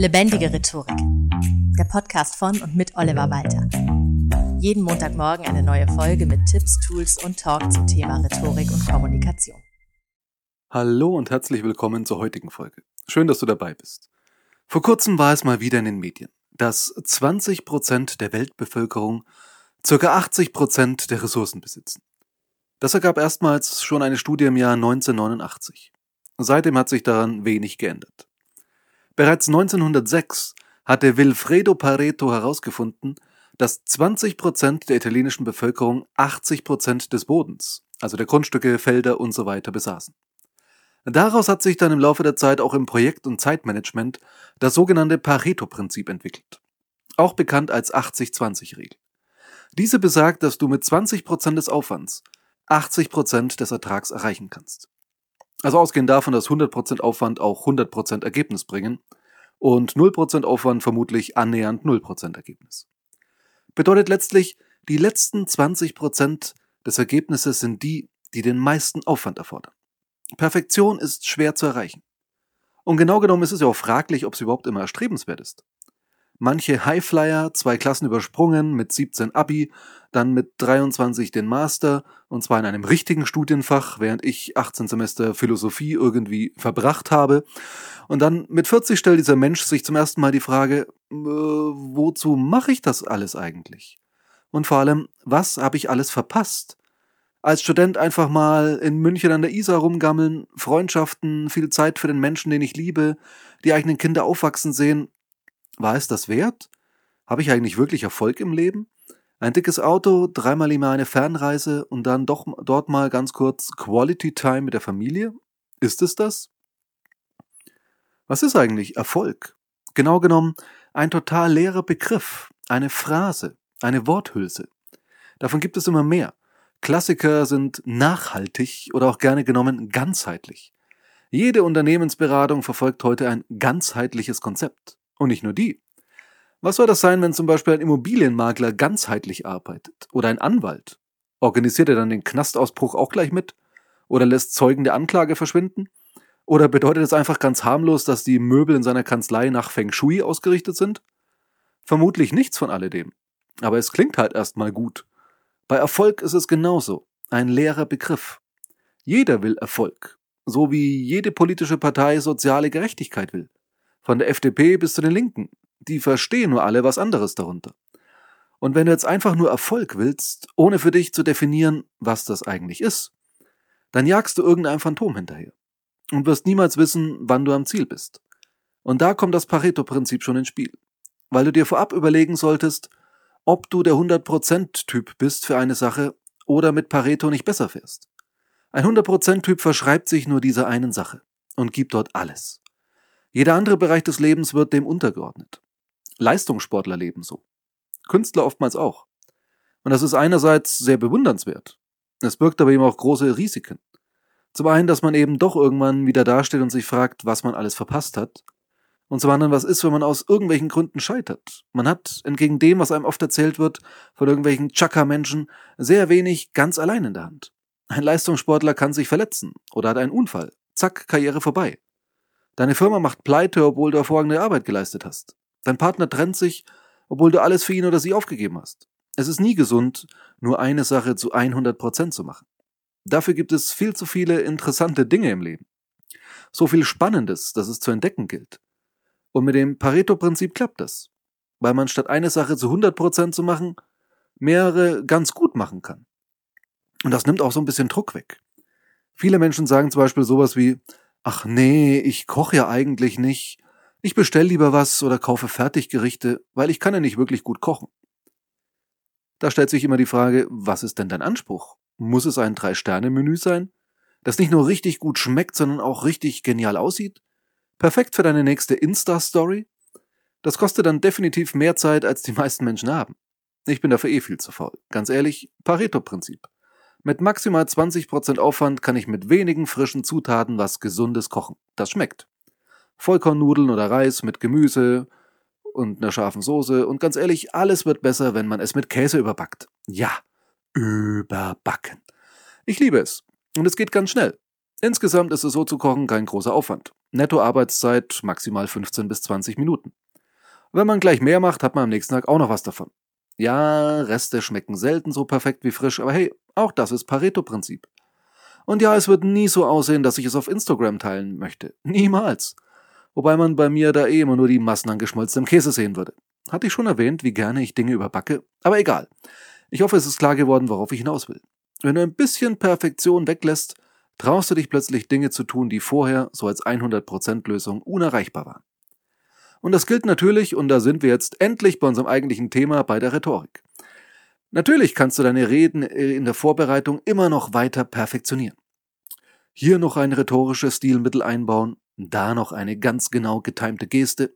Lebendige Rhetorik. Der Podcast von und mit Oliver Walter. Jeden Montagmorgen eine neue Folge mit Tipps, Tools und Talk zum Thema Rhetorik und Kommunikation. Hallo und herzlich willkommen zur heutigen Folge. Schön, dass du dabei bist. Vor kurzem war es mal wieder in den Medien, dass 20 Prozent der Weltbevölkerung ca. 80 Prozent der Ressourcen besitzen. Das ergab erstmals schon eine Studie im Jahr 1989. Seitdem hat sich daran wenig geändert. Bereits 1906 hatte Wilfredo Pareto herausgefunden, dass 20 Prozent der italienischen Bevölkerung 80 Prozent des Bodens, also der Grundstücke, Felder und so weiter besaßen. Daraus hat sich dann im Laufe der Zeit auch im Projekt- und Zeitmanagement das sogenannte Pareto-Prinzip entwickelt, auch bekannt als 80-20-Regel. Diese besagt, dass du mit 20 Prozent des Aufwands 80 Prozent des Ertrags erreichen kannst. Also ausgehend davon, dass 100% Aufwand auch 100% Ergebnis bringen und 0% Aufwand vermutlich annähernd 0% Ergebnis. Bedeutet letztlich, die letzten 20% des Ergebnisses sind die, die den meisten Aufwand erfordern. Perfektion ist schwer zu erreichen. Und genau genommen ist es ja auch fraglich, ob es überhaupt immer erstrebenswert ist. Manche Highflyer, zwei Klassen übersprungen, mit 17 Abi, dann mit 23 den Master, und zwar in einem richtigen Studienfach, während ich 18 Semester Philosophie irgendwie verbracht habe. Und dann mit 40 stellt dieser Mensch sich zum ersten Mal die Frage, äh, wozu mache ich das alles eigentlich? Und vor allem, was habe ich alles verpasst? Als Student einfach mal in München an der Isar rumgammeln, Freundschaften, viel Zeit für den Menschen, den ich liebe, die eigenen Kinder aufwachsen sehen war es das wert? Habe ich eigentlich wirklich Erfolg im Leben? Ein dickes Auto, dreimal im Jahr eine Fernreise und dann doch dort mal ganz kurz Quality Time mit der Familie? Ist es das? Was ist eigentlich Erfolg? Genau genommen ein total leerer Begriff, eine Phrase, eine Worthülse. Davon gibt es immer mehr. Klassiker sind nachhaltig oder auch gerne genommen ganzheitlich. Jede Unternehmensberatung verfolgt heute ein ganzheitliches Konzept. Und nicht nur die. Was soll das sein, wenn zum Beispiel ein Immobilienmakler ganzheitlich arbeitet? Oder ein Anwalt? Organisiert er dann den Knastausbruch auch gleich mit? Oder lässt Zeugen der Anklage verschwinden? Oder bedeutet es einfach ganz harmlos, dass die Möbel in seiner Kanzlei nach Feng Shui ausgerichtet sind? Vermutlich nichts von alledem. Aber es klingt halt erstmal gut. Bei Erfolg ist es genauso. Ein leerer Begriff. Jeder will Erfolg. So wie jede politische Partei soziale Gerechtigkeit will. Von der FDP bis zu den Linken. Die verstehen nur alle was anderes darunter. Und wenn du jetzt einfach nur Erfolg willst, ohne für dich zu definieren, was das eigentlich ist, dann jagst du irgendeinem Phantom hinterher und wirst niemals wissen, wann du am Ziel bist. Und da kommt das Pareto-Prinzip schon ins Spiel, weil du dir vorab überlegen solltest, ob du der 100%-Typ bist für eine Sache oder mit Pareto nicht besser fährst. Ein 100%-Typ verschreibt sich nur dieser einen Sache und gibt dort alles. Jeder andere Bereich des Lebens wird dem untergeordnet. Leistungssportler leben so. Künstler oftmals auch. Und das ist einerseits sehr bewundernswert. Es birgt aber eben auch große Risiken. Zum einen, dass man eben doch irgendwann wieder dasteht und sich fragt, was man alles verpasst hat. Und zum anderen, was ist, wenn man aus irgendwelchen Gründen scheitert? Man hat, entgegen dem, was einem oft erzählt wird, von irgendwelchen Chaka-Menschen, sehr wenig ganz allein in der Hand. Ein Leistungssportler kann sich verletzen oder hat einen Unfall. Zack, Karriere vorbei. Deine Firma macht pleite, obwohl du hervorragende Arbeit geleistet hast. Dein Partner trennt sich, obwohl du alles für ihn oder sie aufgegeben hast. Es ist nie gesund, nur eine Sache zu 100 Prozent zu machen. Dafür gibt es viel zu viele interessante Dinge im Leben. So viel Spannendes, dass es zu entdecken gilt. Und mit dem Pareto-Prinzip klappt das. Weil man statt eine Sache zu 100 Prozent zu machen, mehrere ganz gut machen kann. Und das nimmt auch so ein bisschen Druck weg. Viele Menschen sagen zum Beispiel sowas wie, Ach nee, ich koche ja eigentlich nicht. Ich bestell lieber was oder kaufe Fertiggerichte, weil ich kann ja nicht wirklich gut kochen. Da stellt sich immer die Frage, was ist denn dein Anspruch? Muss es ein Drei-Sterne-Menü sein? Das nicht nur richtig gut schmeckt, sondern auch richtig genial aussieht? Perfekt für deine nächste Insta-Story? Das kostet dann definitiv mehr Zeit, als die meisten Menschen haben. Ich bin dafür eh viel zu faul. Ganz ehrlich, Pareto-Prinzip. Mit maximal 20% Aufwand kann ich mit wenigen frischen Zutaten was Gesundes kochen. Das schmeckt. Vollkornnudeln oder Reis mit Gemüse und einer scharfen Soße und ganz ehrlich, alles wird besser, wenn man es mit Käse überbackt. Ja, überbacken. Ich liebe es. Und es geht ganz schnell. Insgesamt ist es so zu kochen kein großer Aufwand. Nettoarbeitszeit maximal 15 bis 20 Minuten. Wenn man gleich mehr macht, hat man am nächsten Tag auch noch was davon. Ja, Reste schmecken selten so perfekt wie frisch, aber hey, auch das ist Pareto-Prinzip. Und ja, es wird nie so aussehen, dass ich es auf Instagram teilen möchte. Niemals. Wobei man bei mir da eh immer nur die Massen an geschmolzenem Käse sehen würde. Hatte ich schon erwähnt, wie gerne ich Dinge überbacke? Aber egal. Ich hoffe, es ist klar geworden, worauf ich hinaus will. Wenn du ein bisschen Perfektion weglässt, traust du dich plötzlich Dinge zu tun, die vorher so als 100% Lösung unerreichbar waren. Und das gilt natürlich, und da sind wir jetzt endlich bei unserem eigentlichen Thema, bei der Rhetorik. Natürlich kannst du deine Reden äh, in der Vorbereitung immer noch weiter perfektionieren. Hier noch ein rhetorisches Stilmittel einbauen, da noch eine ganz genau getimte Geste.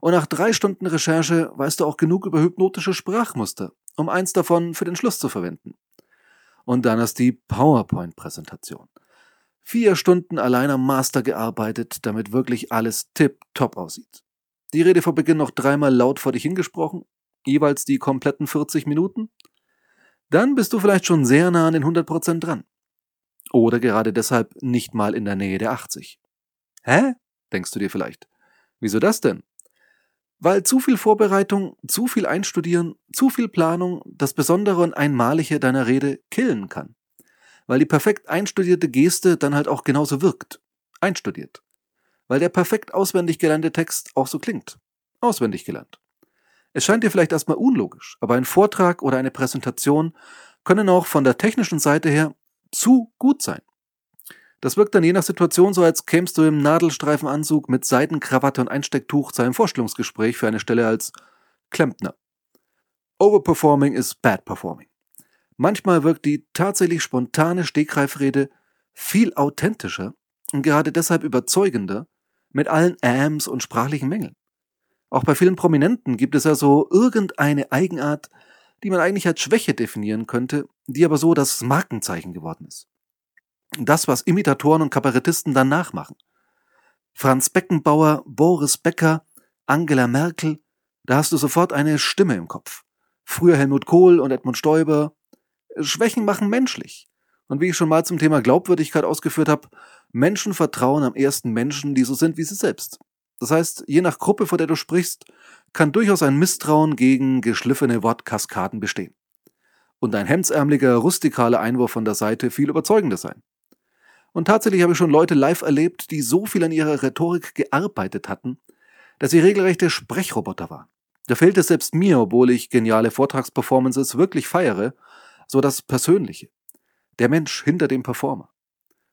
Und nach drei Stunden Recherche weißt du auch genug über hypnotische Sprachmuster, um eins davon für den Schluss zu verwenden. Und dann ist die PowerPoint-Präsentation. Vier Stunden allein am Master gearbeitet, damit wirklich alles tipptopp aussieht. Die Rede vor Beginn noch dreimal laut vor dich hingesprochen, jeweils die kompletten 40 Minuten. Dann bist du vielleicht schon sehr nah an den 100% dran. Oder gerade deshalb nicht mal in der Nähe der 80. Hä? denkst du dir vielleicht. Wieso das denn? Weil zu viel Vorbereitung, zu viel Einstudieren, zu viel Planung das Besondere und Einmalige deiner Rede killen kann. Weil die perfekt einstudierte Geste dann halt auch genauso wirkt. Einstudiert. Weil der perfekt auswendig gelernte Text auch so klingt. Auswendig gelernt. Es scheint dir vielleicht erstmal unlogisch, aber ein Vortrag oder eine Präsentation können auch von der technischen Seite her zu gut sein. Das wirkt dann je nach Situation so, als kämst du im Nadelstreifenanzug mit Seidenkrawatte und Einstecktuch zu einem Vorstellungsgespräch für eine Stelle als Klempner. Overperforming is bad performing. Manchmal wirkt die tatsächlich spontane Stegreifrede viel authentischer und gerade deshalb überzeugender mit allen Ams und sprachlichen Mängeln. Auch bei vielen Prominenten gibt es ja so irgendeine Eigenart, die man eigentlich als Schwäche definieren könnte, die aber so das Markenzeichen geworden ist das, was Imitatoren und Kabarettisten dann nachmachen. Franz Beckenbauer, Boris Becker, Angela Merkel, da hast du sofort eine Stimme im Kopf. Früher Helmut Kohl und Edmund Stoiber. Schwächen machen menschlich. Und wie ich schon mal zum Thema Glaubwürdigkeit ausgeführt habe, Menschen vertrauen am ersten Menschen, die so sind wie sie selbst. Das heißt, je nach Gruppe, vor der du sprichst, kann durchaus ein Misstrauen gegen geschliffene Wortkaskaden bestehen. Und ein hemdsärmeliger, rustikaler Einwurf von der Seite viel überzeugender sein. Und tatsächlich habe ich schon Leute live erlebt, die so viel an ihrer Rhetorik gearbeitet hatten, dass sie regelrechte Sprechroboter waren. Da fehlt es selbst mir, obwohl ich geniale Vortragsperformances wirklich feiere, so das Persönliche. Der Mensch hinter dem Performer.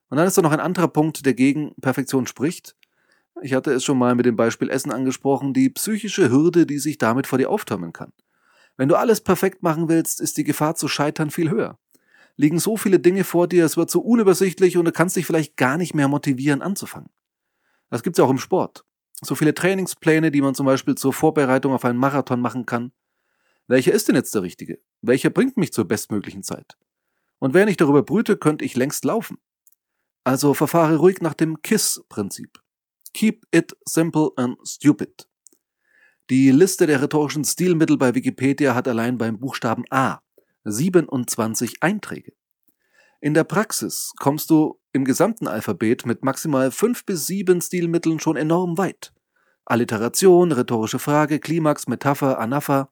Und dann ist da noch ein anderer Punkt, der gegen Perfektion spricht. Ich hatte es schon mal mit dem Beispiel Essen angesprochen, die psychische Hürde, die sich damit vor dir auftürmen kann. Wenn du alles perfekt machen willst, ist die Gefahr zu scheitern viel höher liegen so viele Dinge vor dir, es wird so unübersichtlich und du kannst dich vielleicht gar nicht mehr motivieren anzufangen. Das gibt's ja auch im Sport. So viele Trainingspläne, die man zum Beispiel zur Vorbereitung auf einen Marathon machen kann. Welcher ist denn jetzt der richtige? Welcher bringt mich zur bestmöglichen Zeit? Und wenn ich darüber brüte, könnte ich längst laufen. Also verfahre ruhig nach dem KISS-Prinzip. Keep it simple and stupid. Die Liste der rhetorischen Stilmittel bei Wikipedia hat allein beim Buchstaben A 27 Einträge. In der Praxis kommst du im gesamten Alphabet mit maximal fünf bis sieben Stilmitteln schon enorm weit. Alliteration, rhetorische Frage, Klimax, Metapher, Anapher.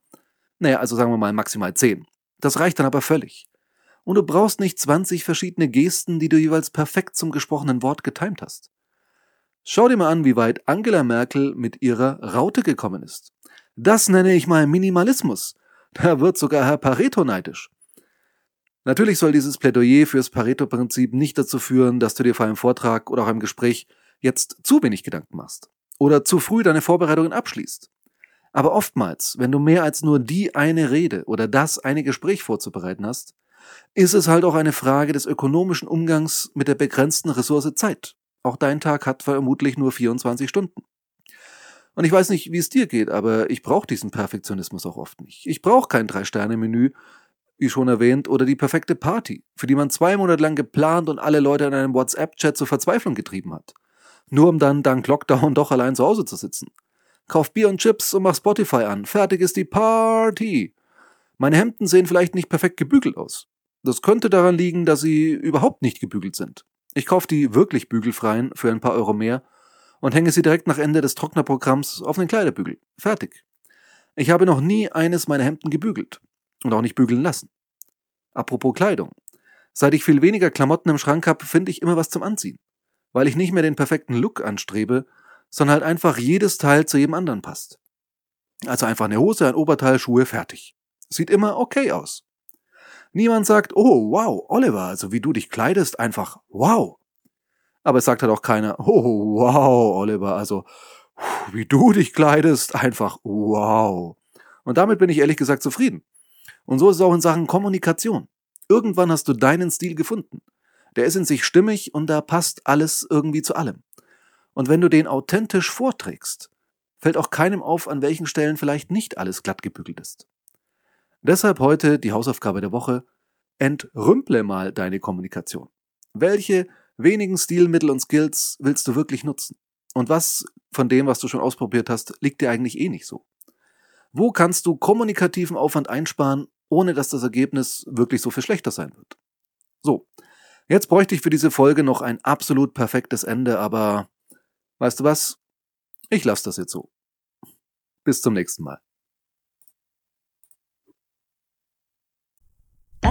Naja, also sagen wir mal maximal zehn. Das reicht dann aber völlig. Und du brauchst nicht 20 verschiedene Gesten, die du jeweils perfekt zum gesprochenen Wort getimt hast. Schau dir mal an, wie weit Angela Merkel mit ihrer Raute gekommen ist. Das nenne ich mal Minimalismus. Da wird sogar Herr Pareto neidisch. Natürlich soll dieses Plädoyer fürs Pareto-Prinzip nicht dazu führen, dass du dir vor einem Vortrag oder auch einem Gespräch jetzt zu wenig Gedanken machst oder zu früh deine Vorbereitungen abschließt. Aber oftmals, wenn du mehr als nur die eine Rede oder das eine Gespräch vorzubereiten hast, ist es halt auch eine Frage des ökonomischen Umgangs mit der begrenzten Ressource Zeit. Auch dein Tag hat vermutlich nur 24 Stunden. Und ich weiß nicht, wie es dir geht, aber ich brauche diesen Perfektionismus auch oft nicht. Ich brauche kein Drei-Sterne-Menü, wie schon erwähnt, oder die perfekte Party, für die man zwei Monate lang geplant und alle Leute in einem WhatsApp-Chat zur Verzweiflung getrieben hat. Nur um dann dank Lockdown doch allein zu Hause zu sitzen. Kauf Bier und Chips und mach Spotify an. Fertig ist die Party. Meine Hemden sehen vielleicht nicht perfekt gebügelt aus. Das könnte daran liegen, dass sie überhaupt nicht gebügelt sind. Ich kaufe die wirklich bügelfreien für ein paar Euro mehr und hänge sie direkt nach Ende des Trocknerprogramms auf den Kleiderbügel. Fertig. Ich habe noch nie eines meiner Hemden gebügelt und auch nicht bügeln lassen. Apropos Kleidung. Seit ich viel weniger Klamotten im Schrank habe, finde ich immer was zum Anziehen. Weil ich nicht mehr den perfekten Look anstrebe, sondern halt einfach jedes Teil zu jedem anderen passt. Also einfach eine Hose, ein Oberteil, Schuhe, fertig. Sieht immer okay aus. Niemand sagt, oh wow, Oliver, also wie du dich kleidest, einfach wow. Aber es sagt halt auch keiner, oh wow, Oliver, also wie du dich kleidest, einfach wow. Und damit bin ich ehrlich gesagt zufrieden. Und so ist es auch in Sachen Kommunikation. Irgendwann hast du deinen Stil gefunden. Der ist in sich stimmig und da passt alles irgendwie zu allem. Und wenn du den authentisch vorträgst, fällt auch keinem auf, an welchen Stellen vielleicht nicht alles glatt gebügelt ist. Deshalb heute die Hausaufgabe der Woche. Entrümple mal deine Kommunikation. Welche wenigen Stilmittel und Skills willst du wirklich nutzen? Und was von dem, was du schon ausprobiert hast, liegt dir eigentlich eh nicht so? Wo kannst du kommunikativen Aufwand einsparen, ohne dass das Ergebnis wirklich so viel schlechter sein wird? So, jetzt bräuchte ich für diese Folge noch ein absolut perfektes Ende, aber weißt du was? Ich lasse das jetzt so. Bis zum nächsten Mal.